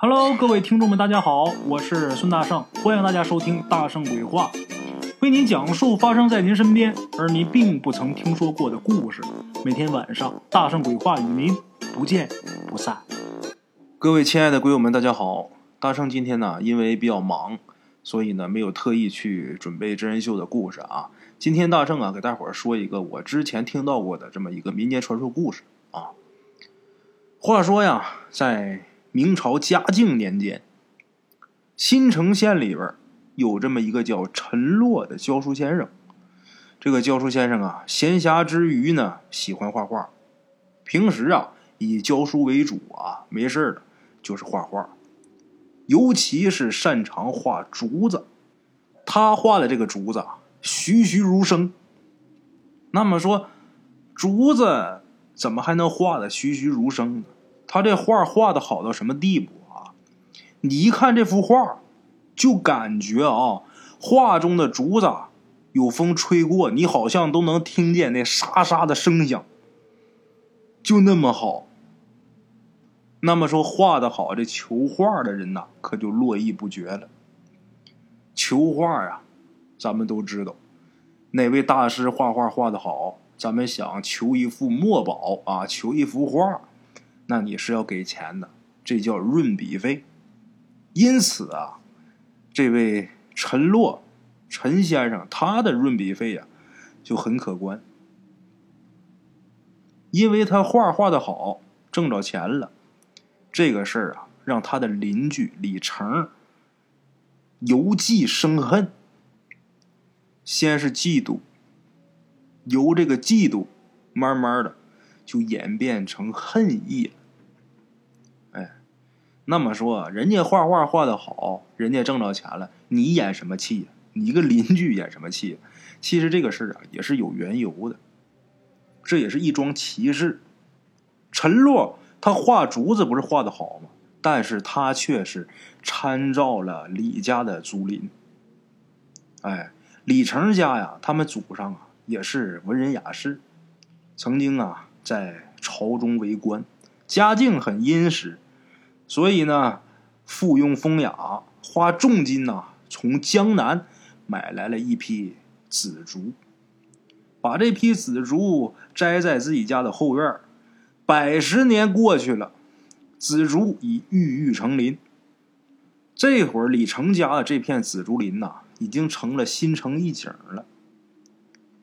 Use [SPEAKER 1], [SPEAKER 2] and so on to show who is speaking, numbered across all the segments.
[SPEAKER 1] Hello，各位听众们，大家好，我是孙大圣，欢迎大家收听《大圣鬼话》，为您讲述发生在您身边而您并不曾听说过的故事。每天晚上，《大圣鬼话》与您不见不散。
[SPEAKER 2] 各位亲爱的鬼友们，大家好！大圣今天呢，因为比较忙，所以呢没有特意去准备真人秀的故事啊。今天大圣啊，给大伙儿说一个我之前听到过的这么一个民间传说故事啊。话说呀，在明朝嘉靖年间，新城县里边有这么一个叫陈洛的教书先生。这个教书先生啊，闲暇之余呢，喜欢画画，平时啊以教书为主啊，没事的就是画画，尤其是擅长画竹子。他画的这个竹子啊，栩栩如生。那么说，竹子怎么还能画的栩栩如生呢？他这画画的好到什么地步啊？你一看这幅画，就感觉啊，画中的竹子有风吹过，你好像都能听见那沙沙的声响，就那么好。那么说画的好，这求画的人呐，可就络绎不绝了。求画啊，咱们都知道，哪位大师画画画的好，咱们想求一幅墨宝啊，求一幅画。那你是要给钱的，这叫润笔费。因此啊，这位陈洛陈先生他的润笔费呀就很可观，因为他画画的好，挣着钱了。这个事儿啊，让他的邻居李成由忌生恨，先是嫉妒，由这个嫉妒慢慢的就演变成恨意。那么说，人家画画画的好，人家挣着钱了，你演什么戏呀？你一个邻居演什么戏？其实这个事儿啊，也是有缘由的，这也是一桩奇事。陈洛他画竹子不是画的好吗？但是他却是参照了李家的竹林。哎，李成家呀，他们祖上啊也是文人雅士，曾经啊在朝中为官，家境很殷实。所以呢，附庸风雅，花重金呐，从江南买来了一批紫竹，把这批紫竹栽在自己家的后院百十年过去了，紫竹已郁郁成林。这会儿李成家的这片紫竹林呐，已经成了新城一景了。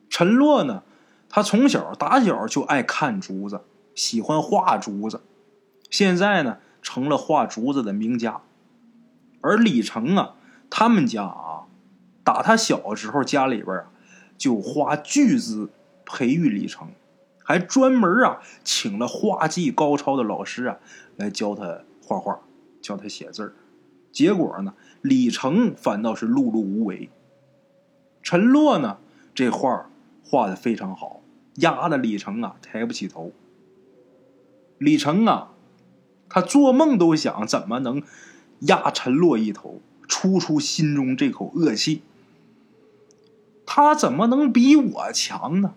[SPEAKER 2] 陈洛呢，他从小打小就爱看竹子，喜欢画竹子，现在呢。成了画竹子的名家，而李成啊，他们家啊，打他小时候家里边啊，就花巨资培育李成，还专门啊请了画技高超的老师啊来教他画画，教他写字儿。结果呢，李成反倒是碌碌无为。陈洛呢，这画画的非常好，压的李成啊抬不起头。李成啊。他做梦都想怎么能压陈洛一头，出出心中这口恶气。他怎么能比我强呢？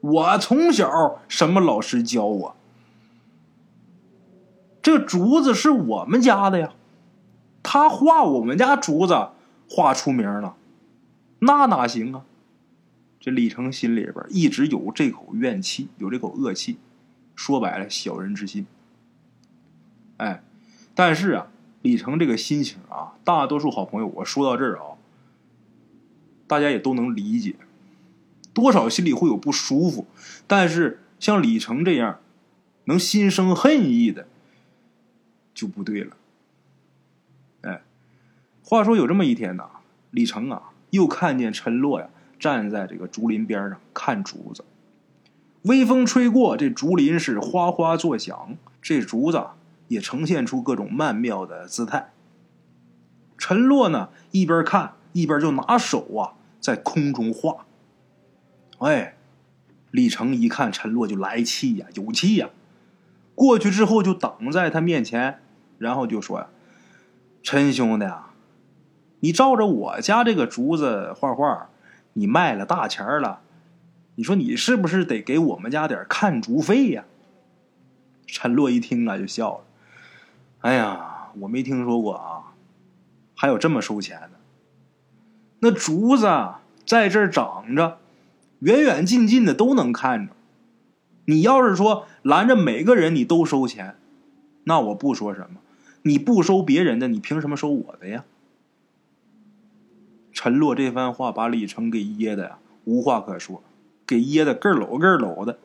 [SPEAKER 2] 我从小什么老师教我？这竹子是我们家的呀，他画我们家竹子画出名了，那哪行啊？这李成心里边一直有这口怨气，有这口恶气。说白了，小人之心。哎，但是啊，李成这个心情啊，大多数好朋友，我说到这儿啊，大家也都能理解，多少心里会有不舒服。但是像李成这样能心生恨意的，就不对了。哎，话说有这么一天呐，李成啊，又看见陈洛呀站在这个竹林边上看竹子，微风吹过，这竹林是哗哗作响，这竹子。也呈现出各种曼妙的姿态。陈洛呢，一边看一边就拿手啊在空中画。哎，李成一看陈洛就来气呀，有气呀，过去之后就挡在他面前，然后就说呀：“陈兄弟啊，你照着我家这个竹子画画，你卖了大钱了，你说你是不是得给我们家点看竹费呀？”陈洛一听啊，就笑了。哎呀，我没听说过啊，还有这么收钱的。那竹子在这儿长着，远远近近的都能看着。你要是说拦着每个人你都收钱，那我不说什么。你不收别人的，你凭什么收我的呀？陈洛这番话把李成给噎的呀，无话可说，给噎的咯搂咯搂的。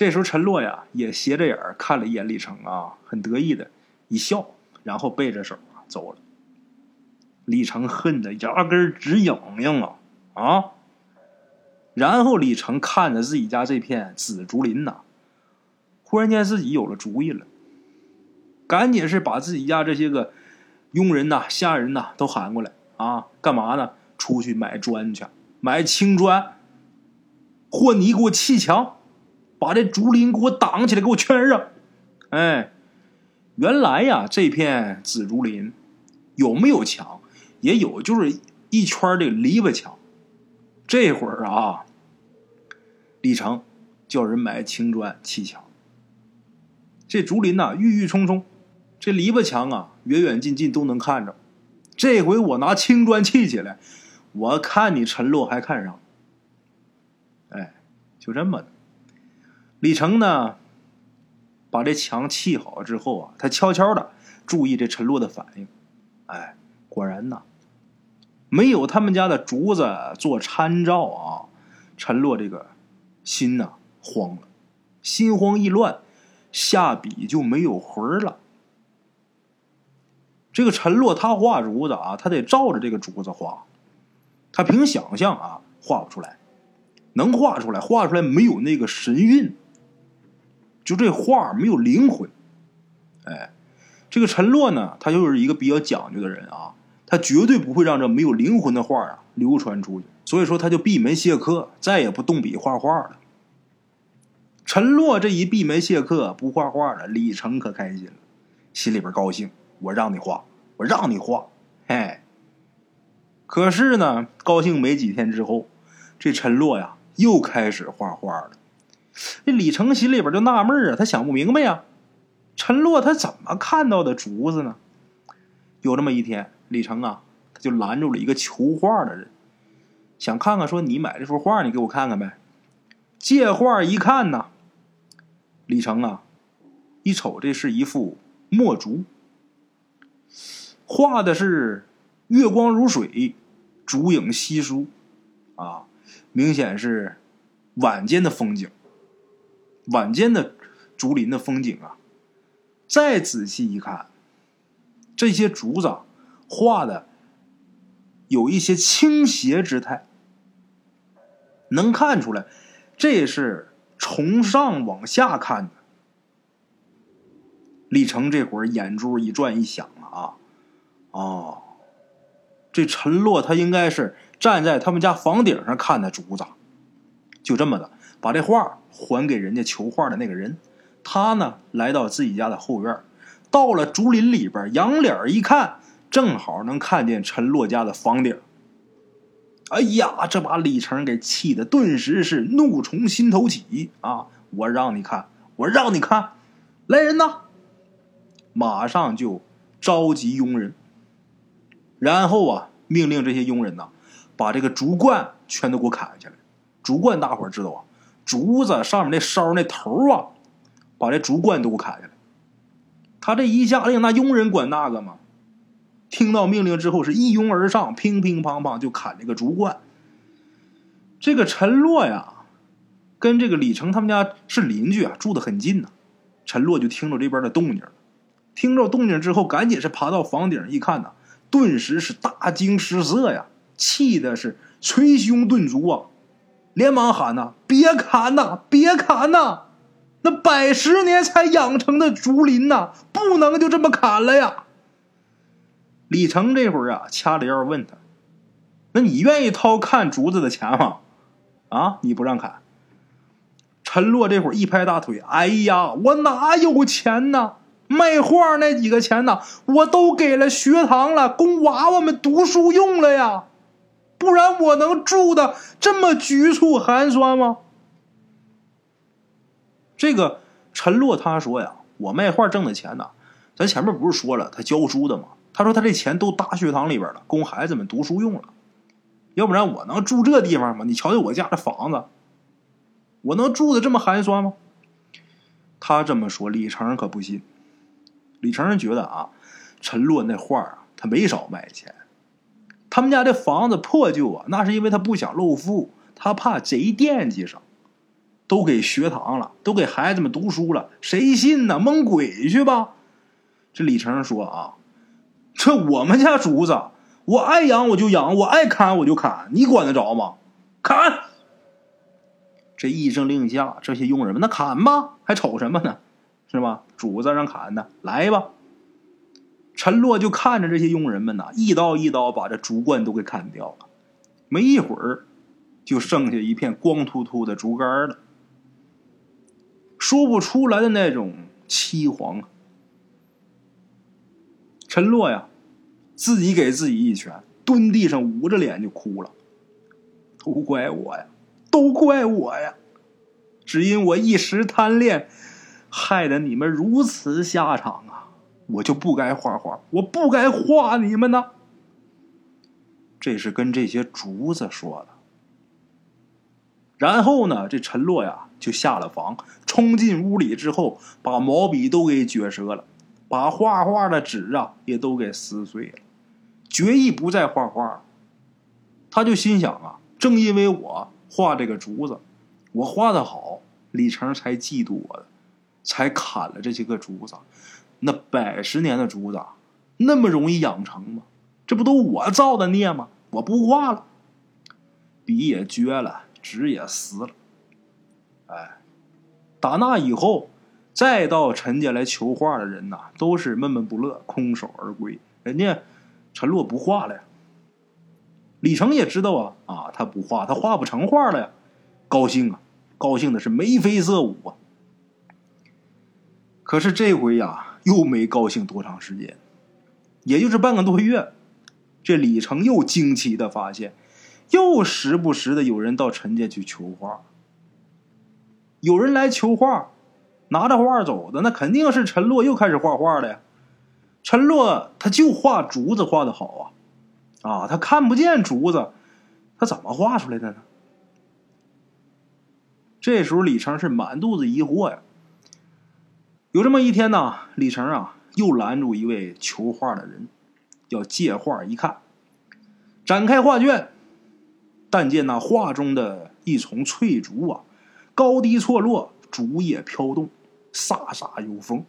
[SPEAKER 2] 这时候陈洛呀也斜着眼儿看了一眼李成啊，很得意的一笑，然后背着手走了。李成恨得牙根直痒痒啊啊！然后李成看着自己家这片紫竹林呐，忽然间自己有了主意了，赶紧是把自己家这些个佣人呐、下人呐都喊过来啊，干嘛呢？出去买砖去，买青砖，或你给我砌墙。把这竹林给我挡起来，给我圈上！哎，原来呀，这片紫竹林有没有墙？也有，就是一圈的篱笆墙。这会儿啊，李成叫人买青砖砌墙。这竹林呐，郁郁葱葱，这篱笆墙啊，远远近近都能看着。这回我拿青砖砌起来，我看你陈洛还看上？哎，就这么的。李成呢，把这墙砌好之后啊，他悄悄的注意这陈洛的反应。哎，果然呐，没有他们家的竹子做参照啊，陈洛这个心呐慌了，心慌意乱，下笔就没有魂了。这个陈洛他画竹子啊，他得照着这个竹子画，他凭想象啊画不出来，能画出来，画出来没有那个神韵。就这画没有灵魂，哎，这个陈洛呢，他就是一个比较讲究的人啊，他绝对不会让这没有灵魂的画啊流传出去，所以说他就闭门谢客，再也不动笔画画了。陈洛这一闭门谢客不画画了，李成可开心了，心里边高兴，我让你画，我让你画，嘿。可是呢，高兴没几天之后，这陈洛呀又开始画画了。这李成心里边就纳闷啊，他想不明白呀，陈洛他怎么看到的竹子呢？有这么一天，李成啊，他就拦住了一个求画的人，想看看说你买这幅画，你给我看看呗。借画一看呢，李成啊，一瞅这是一幅墨竹，画的是月光如水，竹影稀疏，啊，明显是晚间的风景。晚间的竹林的风景啊，再仔细一看，这些竹子画的有一些倾斜之态，能看出来这是从上往下看的。李成这会儿眼珠一转一想啊，哦，这陈洛他应该是站在他们家房顶上看的竹子，就这么的。把这画还给人家求画的那个人，他呢来到自己家的后院，到了竹林里边，仰脸一看，正好能看见陈洛家的房顶。哎呀，这把李成给气的，顿时是怒从心头起啊！我让你看，我让你看，来人呐！马上就召集佣人，然后啊，命令这些佣人呐，把这个竹冠全都给我砍下来。竹冠大伙知道啊。竹子上面那梢那头啊，把这竹冠都给砍下来。他这一下令，那佣人管那个吗？听到命令之后，是一拥而上，乒乒乓乓就砍这个竹冠。这个陈洛呀，跟这个李成他们家是邻居啊，住的很近呐。陈洛就听着这边的动静，听着动静之后，赶紧是爬到房顶一看呐，顿时是大惊失色呀，气的是捶胸顿足啊。连忙喊呐：“别砍呐，别砍呐！那百十年才养成的竹林呐，不能就这么砍了呀！”李成这会儿啊，掐着腰问他：“那你愿意掏看竹子的钱吗？啊，你不让砍？”陈洛这会儿一拍大腿：“哎呀，我哪有钱呢？卖画那几个钱呢，我都给了学堂了，供娃娃们读书用了呀。”不然我能住的这么局促寒酸吗？这个陈洛他说呀，我卖画挣的钱呢，咱前面不是说了他教书的吗？他说他这钱都搭学堂里边了，供孩子们读书用了。要不然我能住这地方吗？你瞧瞧我家这房子，我能住的这么寒酸吗？他这么说，李成可不信。李成觉得啊，陈洛那画啊，他没少卖钱。他们家这房子破旧啊，那是因为他不想露富，他怕贼惦记上。都给学堂了，都给孩子们读书了，谁信呢？蒙鬼去吧！这李成说啊，这我们家竹子，我爱养我就养，我爱砍我就砍，你管得着吗？砍！这一声令下，这些佣人们那砍吧，还瞅什么呢？是吧？主子让砍的，来吧！陈洛就看着这些佣人们呐，一刀一刀把这竹冠都给砍掉了，没一会儿，就剩下一片光秃秃的竹竿了。说不出来的那种凄惶啊！陈洛呀，自己给自己一拳，蹲地上捂着脸就哭了。都怪我呀，都怪我呀！只因我一时贪恋，害得你们如此下场啊！我就不该画画，我不该画你们呢。这是跟这些竹子说的。然后呢，这陈洛呀。就下了房，冲进屋里之后，把毛笔都给撅折了，把画画的纸啊也都给撕碎了，决意不再画画。他就心想啊，正因为我画这个竹子，我画的好，李成才嫉妒我的，才砍了这些个竹子。那百十年的竹子，那么容易养成吗？这不都我造的孽吗？我不画了，笔也撅了，纸也撕了。哎，打那以后，再到陈家来求画的人呐，都是闷闷不乐，空手而归。人家陈洛不画了呀。李成也知道啊，啊，他不画，他画不成画了呀。高兴啊，高兴的是眉飞色舞啊。可是这回呀，又没高兴多长时间，也就是半个多月，这李成又惊奇的发现，又时不时的有人到陈家去求画。有人来求画，拿着画走的，那肯定是陈洛又开始画画了呀。陈洛他就画竹子画的好啊，啊，他看不见竹子，他怎么画出来的呢？这时候李成是满肚子疑惑呀。有这么一天呢，李成啊又拦住一位求画的人，要借画一看，展开画卷，但见那画中的一丛翠竹啊。高低错落，竹叶飘动，飒飒有风。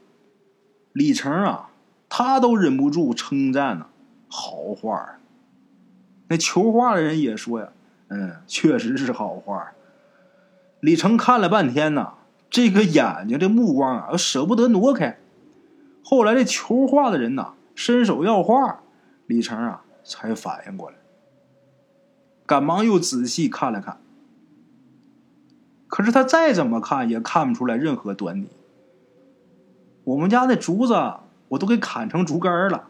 [SPEAKER 2] 李成啊，他都忍不住称赞呢，好画。那求画的人也说呀，嗯，确实是好画。李成看了半天呢，这个眼睛这目光啊，舍不得挪开。后来这求画的人呐，伸手要画，李成啊才反应过来，赶忙又仔细看了看。可是他再怎么看也看不出来任何端倪。我们家那竹子我都给砍成竹竿了，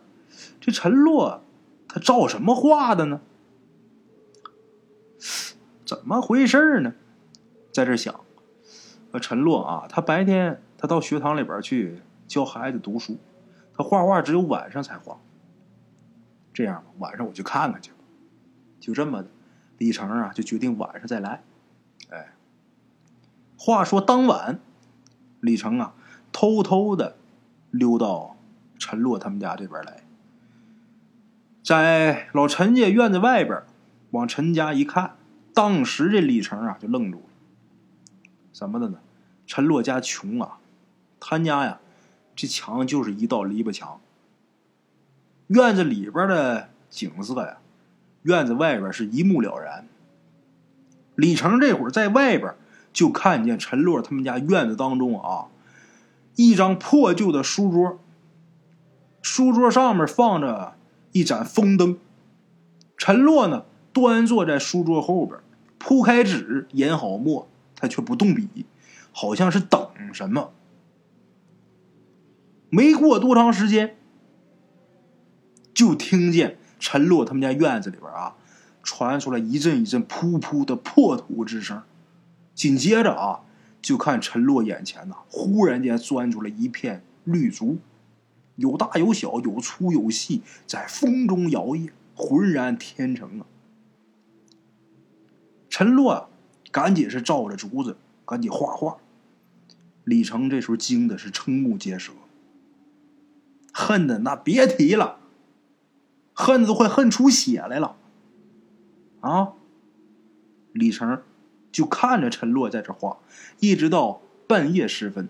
[SPEAKER 2] 这陈洛他照什么画的呢？怎么回事呢？在这想，呃，陈洛啊，他白天他到学堂里边去教孩子读书，他画画只有晚上才画。这样吧，晚上我去看看去吧。就这么的，李成啊就决定晚上再来。哎。话说当晚，李成啊，偷偷的溜到陈洛他们家这边来，在老陈家院子外边往陈家一看，当时这李成啊就愣住了。什么的呢？陈洛家穷啊，他家呀，这墙就是一道篱笆墙。院子里边的景色呀，院子外边是一目了然。李成这会儿在外边。就看见陈洛他们家院子当中啊，一张破旧的书桌，书桌上面放着一盏风灯。陈洛呢，端坐在书桌后边，铺开纸，研好墨，他却不动笔，好像是等什么。没过多长时间，就听见陈洛他们家院子里边啊，传出来一阵一阵噗噗的破土之声。紧接着啊，就看陈洛眼前呐，忽然间钻出来一片绿竹，有大有小，有粗有细，在风中摇曳，浑然天成啊！陈洛，赶紧是照着竹子，赶紧画画。李成这时候惊的是瞠目结舌，恨的那别提了，恨都快恨出血来了。啊！李成就看着陈洛在这画，一直到半夜时分，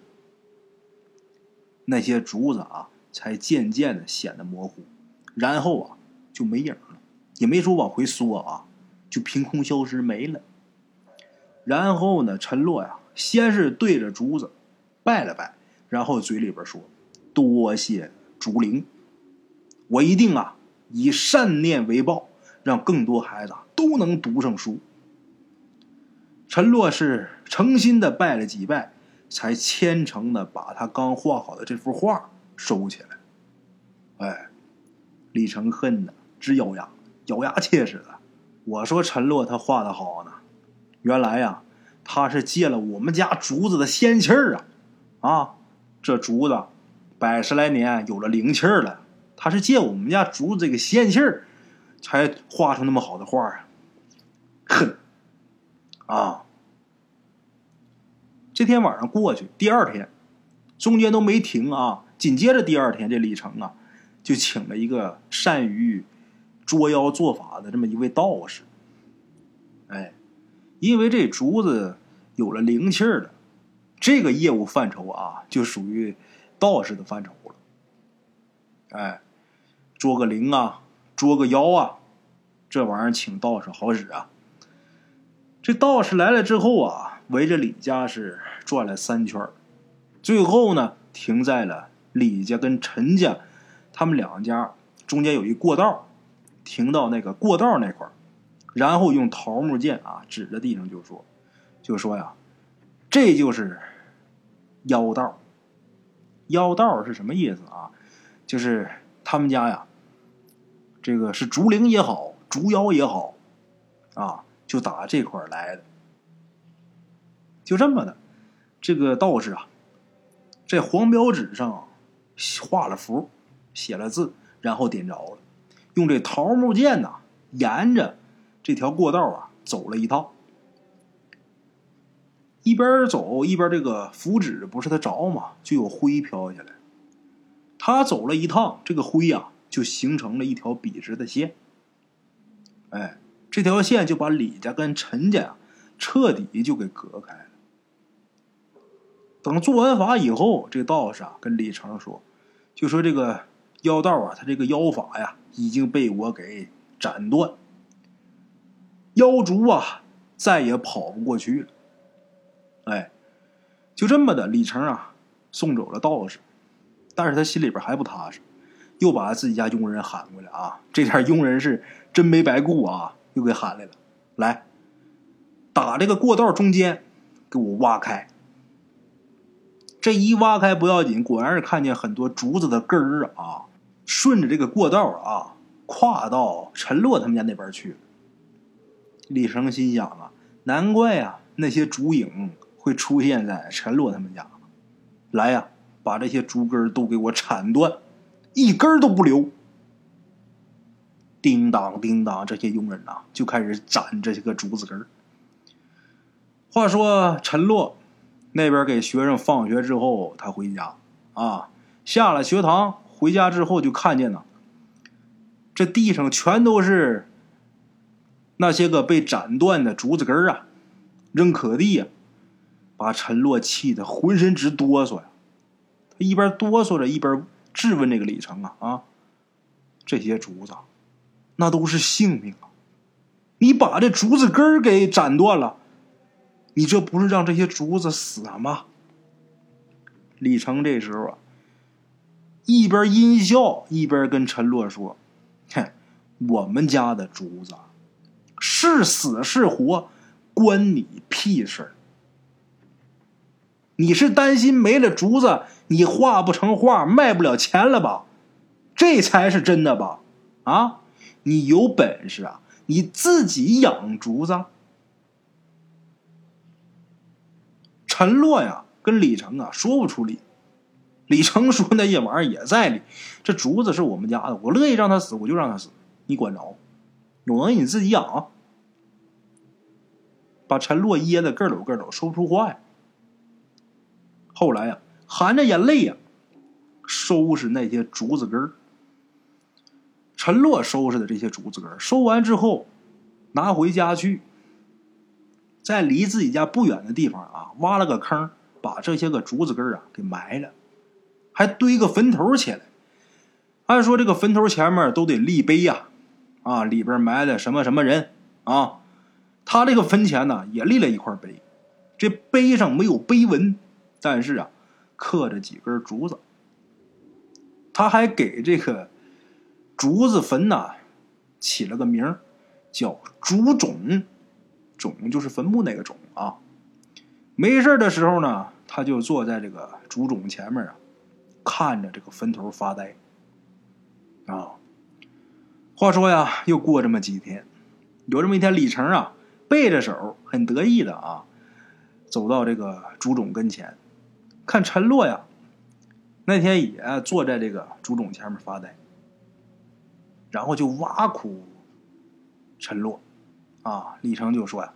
[SPEAKER 2] 那些竹子啊，才渐渐的显得模糊，然后啊，就没影了，也没说往回缩啊，就凭空消失没了。然后呢，陈洛呀，先是对着竹子拜了拜，然后嘴里边说：“多谢竹灵，我一定啊以善念为报，让更多孩子都能读上书。”陈洛是诚心的拜了几拜，才虔诚的把他刚画好的这幅画收起来。哎，李成恨的直咬牙，咬牙切齿的。我说陈洛他画的好呢，原来呀，他是借了我们家竹子的仙气儿啊！啊，这竹子百十来年有了灵气儿了，他是借我们家竹子这个仙气儿，才画出那么好的画啊！哼。啊！这天晚上过去，第二天中间都没停啊。紧接着第二天，这李成啊就请了一个善于捉妖做法的这么一位道士。哎，因为这竹子有了灵气儿了，这个业务范畴啊就属于道士的范畴了。哎，捉个灵啊，捉个妖啊，这玩意儿请道士好使啊。这道士来了之后啊，围着李家是转了三圈最后呢停在了李家跟陈家他们两家中间有一过道，停到那个过道那块儿然后用桃木剑啊指着地上就说：“就说呀，这就是妖道。妖道是什么意思啊？就是他们家呀，这个是竹灵也好，竹妖也好，啊。”就打这块来的，就这么的，这个道士啊，在黄标纸上画了符，写了字，然后点着了，用这桃木剑呐，沿着这条过道啊走了一趟，一边走一边这个符纸不是他着嘛，就有灰飘下来，他走了一趟，这个灰呀就形成了一条笔直的线，哎。这条线就把李家跟陈家彻底就给隔开了。等做完法以后，这道士啊跟李成说：“就说这个妖道啊，他这个妖法呀已经被我给斩断，妖族啊再也跑不过去了。”哎，就这么的，李成啊送走了道士，但是他心里边还不踏实，又把自己家佣人喊过来啊。这点佣人是真没白雇啊。又给喊来了，来，打这个过道中间，给我挖开。这一挖开不要紧，果然是看见很多竹子的根儿啊，顺着这个过道啊，跨到陈洛他们家那边去了。李成心想啊，难怪啊，那些竹影会出现在陈洛他们家。来呀，把这些竹根都给我铲断，一根都不留。叮当叮当，这些佣人呐就开始斩这些个竹子根儿。话说陈洛那边给学生放学之后，他回家啊，下了学堂回家之后就看见呢，这地上全都是那些个被斩断的竹子根儿啊，扔可地呀，把陈洛气得浑身直哆嗦呀。他一边哆嗦着，一边质问这个李成啊啊，这些竹子。那都是性命啊！你把这竹子根儿给斩断了，你这不是让这些竹子死吗？李成这时候啊，一边阴笑一边跟陈洛说：“哼，我们家的竹子是死是活，关你屁事儿！你是担心没了竹子，你画不成画，卖不了钱了吧？这才是真的吧？啊？”你有本事啊！你自己养竹子。陈洛呀，跟李成啊说不出理。李成说那些玩意儿也在理，这竹子是我们家的，我乐意让他死我就让他死，你管着？有能你自己养！把陈洛噎得咯抖咯抖，说不出话呀。后来呀，含着眼泪呀，收拾那些竹子根儿。陈洛收拾的这些竹子根儿，收完之后，拿回家去，在离自己家不远的地方啊，挖了个坑，把这些个竹子根儿啊给埋了，还堆个坟头起来。按说这个坟头前面都得立碑呀，啊里边埋的什么什么人啊。他这个坟前呢，也立了一块碑，这碑上没有碑文，但是啊，刻着几根竹子。他还给这个竹子坟呢起了个名儿，叫竹冢，冢就是坟墓那个冢啊。没事的时候呢，他就坐在这个竹冢前面啊，看着这个坟头发呆。啊，话说呀，又过这么几天，有这么一天，李成啊。背着手，很得意的啊，走到这个朱总跟前，看陈洛呀，那天也坐在这个朱总前面发呆，然后就挖苦陈洛，啊，李成就说呀：“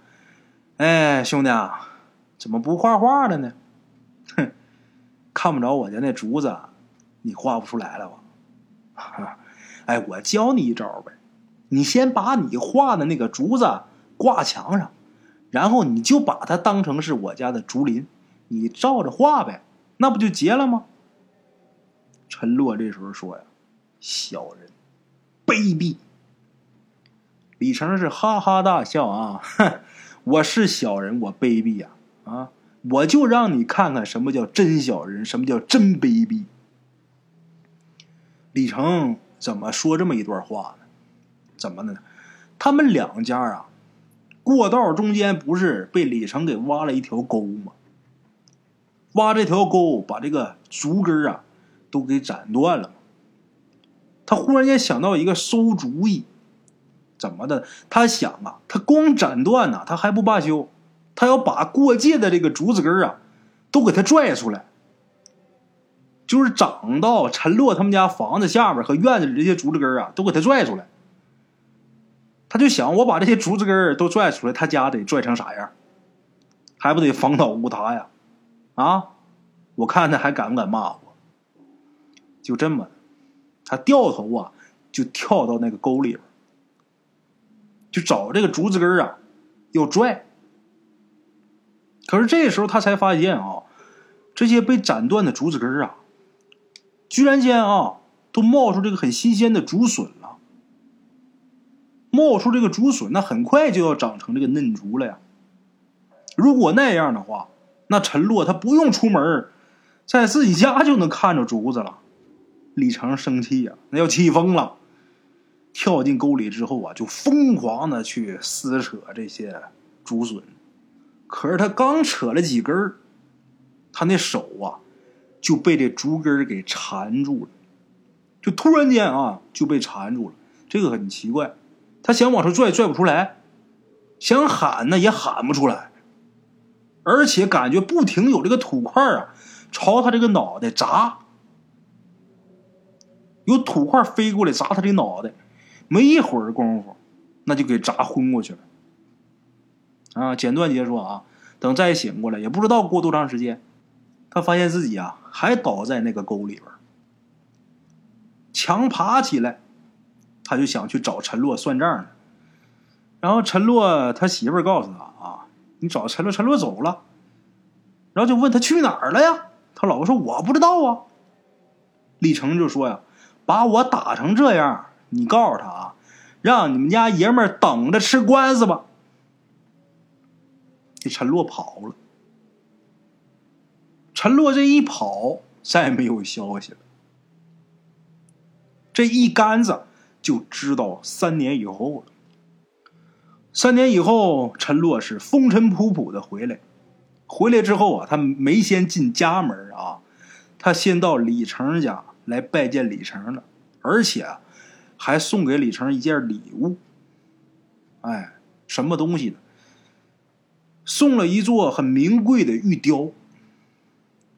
[SPEAKER 2] 哎，兄弟啊，怎么不画画了呢？哼，看不着我家那竹子，你画不出来了吧？哎，我教你一招呗，你先把你画的那个竹子。”挂墙上，然后你就把它当成是我家的竹林，你照着画呗，那不就结了吗？陈洛这时候说呀：“小人，卑鄙！”李成是哈哈大笑啊，哼，我是小人，我卑鄙呀，啊，我就让你看看什么叫真小人，什么叫真卑鄙。李成怎么说这么一段话呢？怎么呢？他们两家啊。过道中间不是被李成给挖了一条沟吗？挖这条沟，把这个竹根啊都给斩断了。他忽然间想到一个馊主意，怎么的？他想啊，他光斩断呢，他还不罢休，他要把过界的这个竹子根啊都给他拽出来，就是长到陈洛他们家房子下边和院子里这些竹子根啊都给他拽出来。他就想，我把这些竹子根都拽出来，他家得拽成啥样？还不得房倒屋塌呀？啊！我看他还敢不敢骂我？就这么，他掉头啊，就跳到那个沟里边，就找这个竹子根啊，要拽。可是这时候他才发现啊，这些被斩断的竹子根啊，居然间啊，都冒出这个很新鲜的竹笋了。冒出这个竹笋，那很快就要长成这个嫩竹了呀。如果那样的话，那陈洛他不用出门，在自己家就能看着竹子了。李成生气呀，那要气疯了，跳进沟里之后啊，就疯狂的去撕扯这些竹笋。可是他刚扯了几根他那手啊就被这竹根给缠住了，就突然间啊就被缠住了。这个很奇怪。他想往上拽，拽不出来；想喊呢，也喊不出来。而且感觉不停有这个土块啊，朝他这个脑袋砸，有土块飞过来砸他这脑袋。没一会儿功夫，那就给砸昏过去了。啊，简短结束啊！等再醒过来，也不知道过多长时间，他发现自己啊还倒在那个沟里边，强爬起来。他就想去找陈洛算账呢，然后陈洛他媳妇儿告诉他啊，你找陈洛，陈洛走了，然后就问他去哪儿了呀？他老婆说我不知道啊。李成就说呀，把我打成这样，你告诉他啊，让你们家爷们儿等着吃官司吧。这陈洛跑了，陈洛这一跑，再没有消息了，这一竿子。就知道三年以后了。三年以后，陈洛是风尘仆仆的回来。回来之后啊，他没先进家门啊，他先到李成家来拜见李成了，而且还送给李成一件礼物。哎，什么东西呢？送了一座很名贵的玉雕，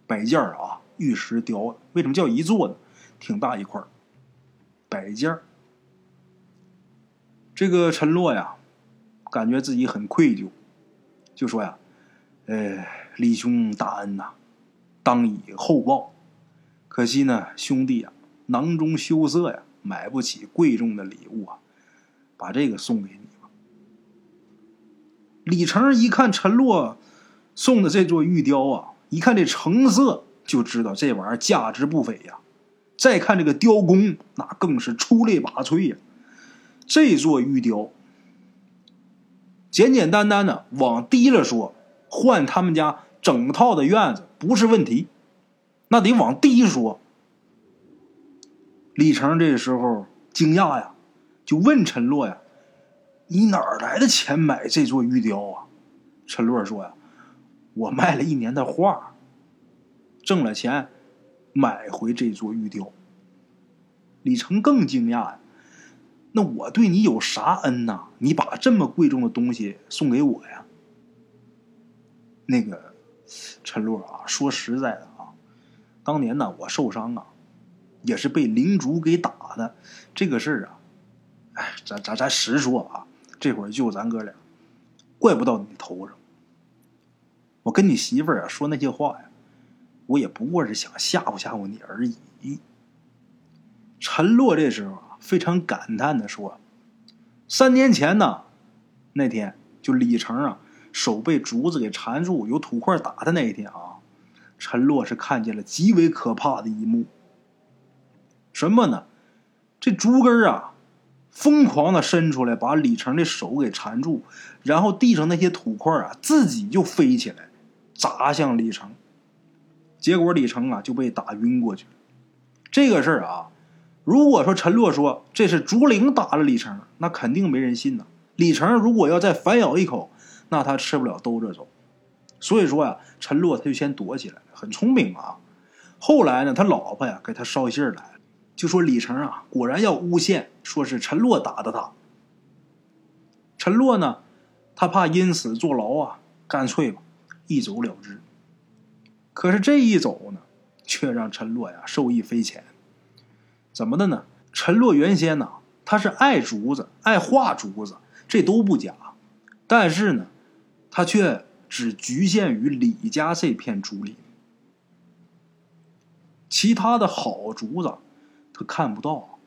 [SPEAKER 2] 摆件啊，玉石雕的。为什么叫一座呢？挺大一块儿，摆件儿。这个陈洛呀，感觉自己很愧疚，就说呀：“呃，李兄大恩呐，当以厚报。可惜呢，兄弟啊，囊中羞涩呀，买不起贵重的礼物啊，把这个送给你吧。”李成一看陈洛送的这座玉雕啊，一看这成色，就知道这玩意儿价值不菲呀。再看这个雕工，那更是出类拔萃呀。这座玉雕，简简单单的往低了说，换他们家整套的院子不是问题。那得往低说。李成这时候惊讶呀，就问陈洛呀：“你哪来的钱买这座玉雕啊？”陈洛说：“呀，我卖了一年的画，挣了钱，买回这座玉雕。”李成更惊讶呀。那我对你有啥恩呐？你把这么贵重的东西送给我呀？那个陈洛啊，说实在的啊，当年呢我受伤啊，也是被灵竹给打的。这个事儿啊，哎，咱咱咱实说啊，这会儿就咱哥俩，怪不到你头上。我跟你媳妇儿啊说那些话呀，我也不过是想吓唬吓唬你而已。陈洛这时候啊。非常感叹的说：“三年前呢，那天就李成啊手被竹子给缠住，有土块打的那一天啊，陈洛是看见了极为可怕的一幕。什么呢？这竹根啊，疯狂的伸出来，把李成的手给缠住，然后地上那些土块啊，自己就飞起来，砸向李成。结果李成啊就被打晕过去。这个事儿啊。”如果说陈洛说这是竹林打了李成，那肯定没人信呐。李成如果要再反咬一口，那他吃不了兜着走。所以说呀，陈洛他就先躲起来了，很聪明啊。后来呢，他老婆呀给他捎信儿来了，就说李成啊果然要诬陷，说是陈洛打的他。陈洛呢，他怕因此坐牢啊，干脆吧一走了之。可是这一走呢，却让陈洛呀受益匪浅。怎么的呢？陈洛原先呢，他是爱竹子，爱画竹子，这都不假。但是呢，他却只局限于李家这片竹林，其他的好竹子他看不到，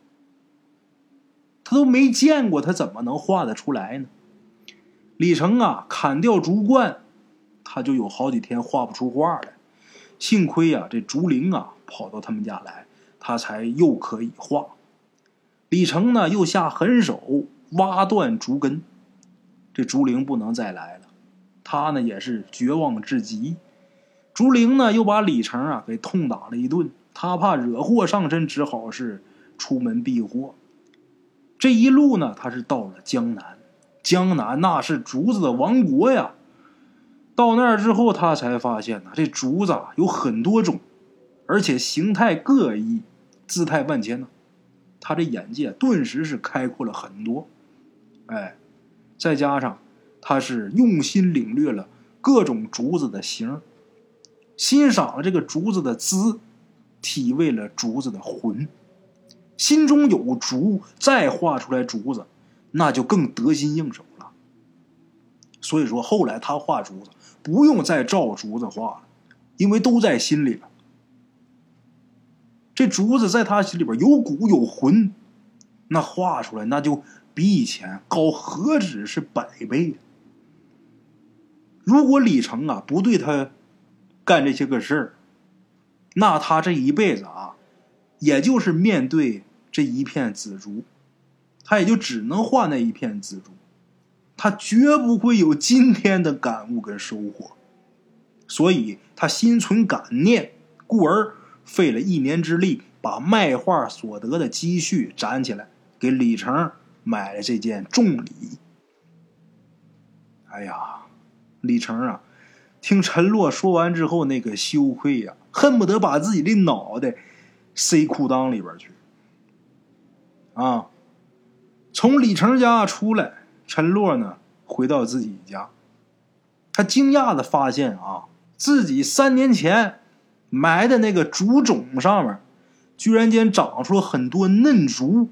[SPEAKER 2] 他都没见过，他怎么能画得出来呢？李成啊，砍掉竹冠，他就有好几天画不出画来。幸亏呀，这竹灵啊，跑到他们家来。他才又可以画。李成呢，又下狠手挖断竹根，这竹灵不能再来了。他呢，也是绝望至极。竹灵呢，又把李成啊给痛打了一顿。他怕惹祸上身，只好是出门避祸。这一路呢，他是到了江南。江南那是竹子的王国呀。到那儿之后，他才发现呢，这竹子有很多种，而且形态各异。姿态万千呢，他这眼界顿时是开阔了很多，哎，再加上他是用心领略了各种竹子的形，欣赏了这个竹子的姿，体味了竹子的魂，心中有竹，再画出来竹子，那就更得心应手了。所以说，后来他画竹子不用再照竹子画了，因为都在心里了。这竹子在他心里边有骨有魂，那画出来那就比以前高何止是百倍。如果李成啊不对他干这些个事儿，那他这一辈子啊，也就是面对这一片紫竹，他也就只能画那一片紫竹，他绝不会有今天的感悟跟收获，所以他心存感念，故而。费了一年之力，把卖画所得的积蓄攒起来，给李成买了这件重礼。哎呀，李成啊，听陈洛说完之后，那个羞愧呀，恨不得把自己的脑袋塞裤裆里边去。啊，从李成家出来，陈洛呢回到自己家，他惊讶的发现啊，自己三年前。埋的那个竹种上面，居然间长出了很多嫩竹，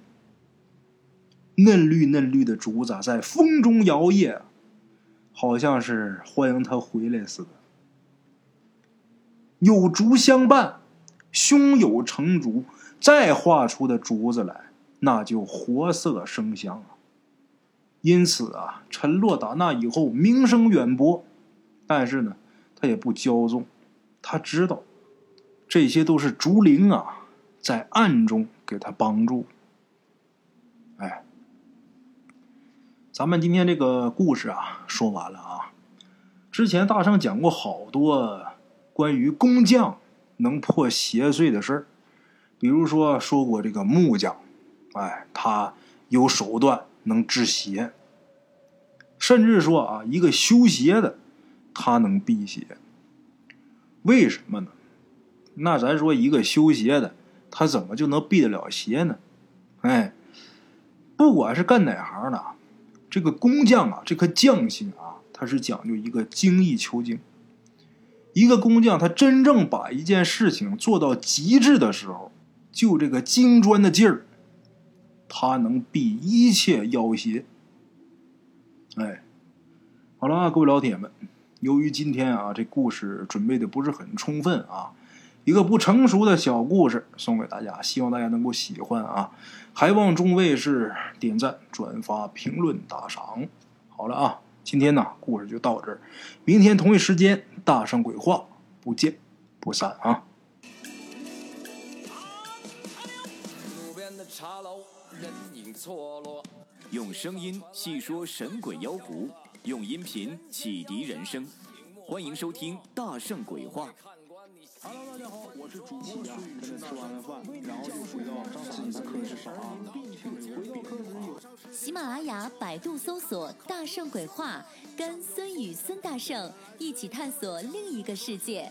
[SPEAKER 2] 嫩绿嫩绿的竹子在风中摇曳，好像是欢迎他回来似的。有竹相伴，胸有成竹，再画出的竹子来，那就活色生香啊。因此啊，陈洛打那以后名声远播，但是呢，他也不骄纵，他知道这些都是竹林啊，在暗中给他帮助。哎，咱们今天这个故事啊，说完了啊。之前大圣讲过好多关于工匠能破邪祟的事儿，比如说说过这个木匠，哎，他有手段。能治邪，甚至说啊，一个修邪的，他能辟邪。为什么呢？那咱说一个修邪的，他怎么就能避得了邪呢？哎，不管是干哪行的，这个工匠啊，这颗匠心啊，他是讲究一个精益求精。一个工匠，他真正把一件事情做到极致的时候，就这个精专的劲儿。他能避一切妖邪。哎，好了啊，各位老铁们，由于今天啊这故事准备的不是很充分啊，一个不成熟的小故事送给大家，希望大家能够喜欢啊，还望众位是点赞、转发、评论、打赏。好了啊，今天呢故事就到这儿，明天同一时间大圣鬼话不见不散啊。人影错落，用声音细说神鬼妖狐，用音频启迪人生。欢迎收听《大圣鬼话》。Hello，大家好，我是主播孙宇。吃完了饭，然后就回到自己的课室上啊。喜马拉雅、百度搜索“大圣鬼话”，跟孙宇、孙大圣一起探索另一个世界。